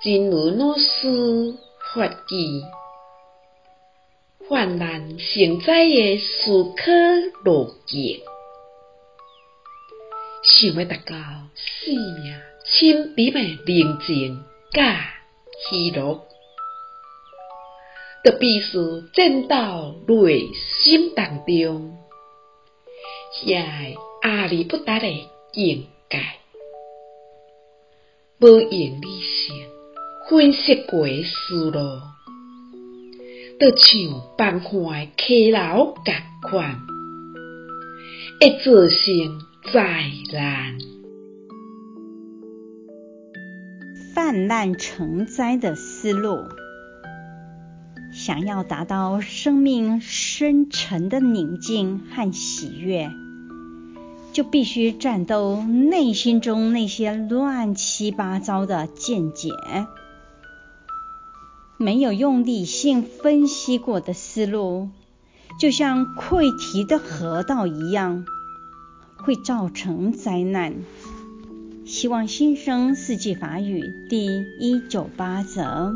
真如老师法语，泛滥成灾的思考路径，想要达到生命清甜的宁静甲喜乐，就必须战斗内心当中遐个阿里不达的境界，无用理性分析过的思路，就像崩坏的溪流共款，会造成灾难。泛滥成灾的思路，想要达到生命深沉的宁静和喜悦，就必须战斗内心中那些乱七八糟的见解。没有用理性分析过的思路，就像溃堤的河道一样，会造成灾难。希望新生四季法语第一九八则。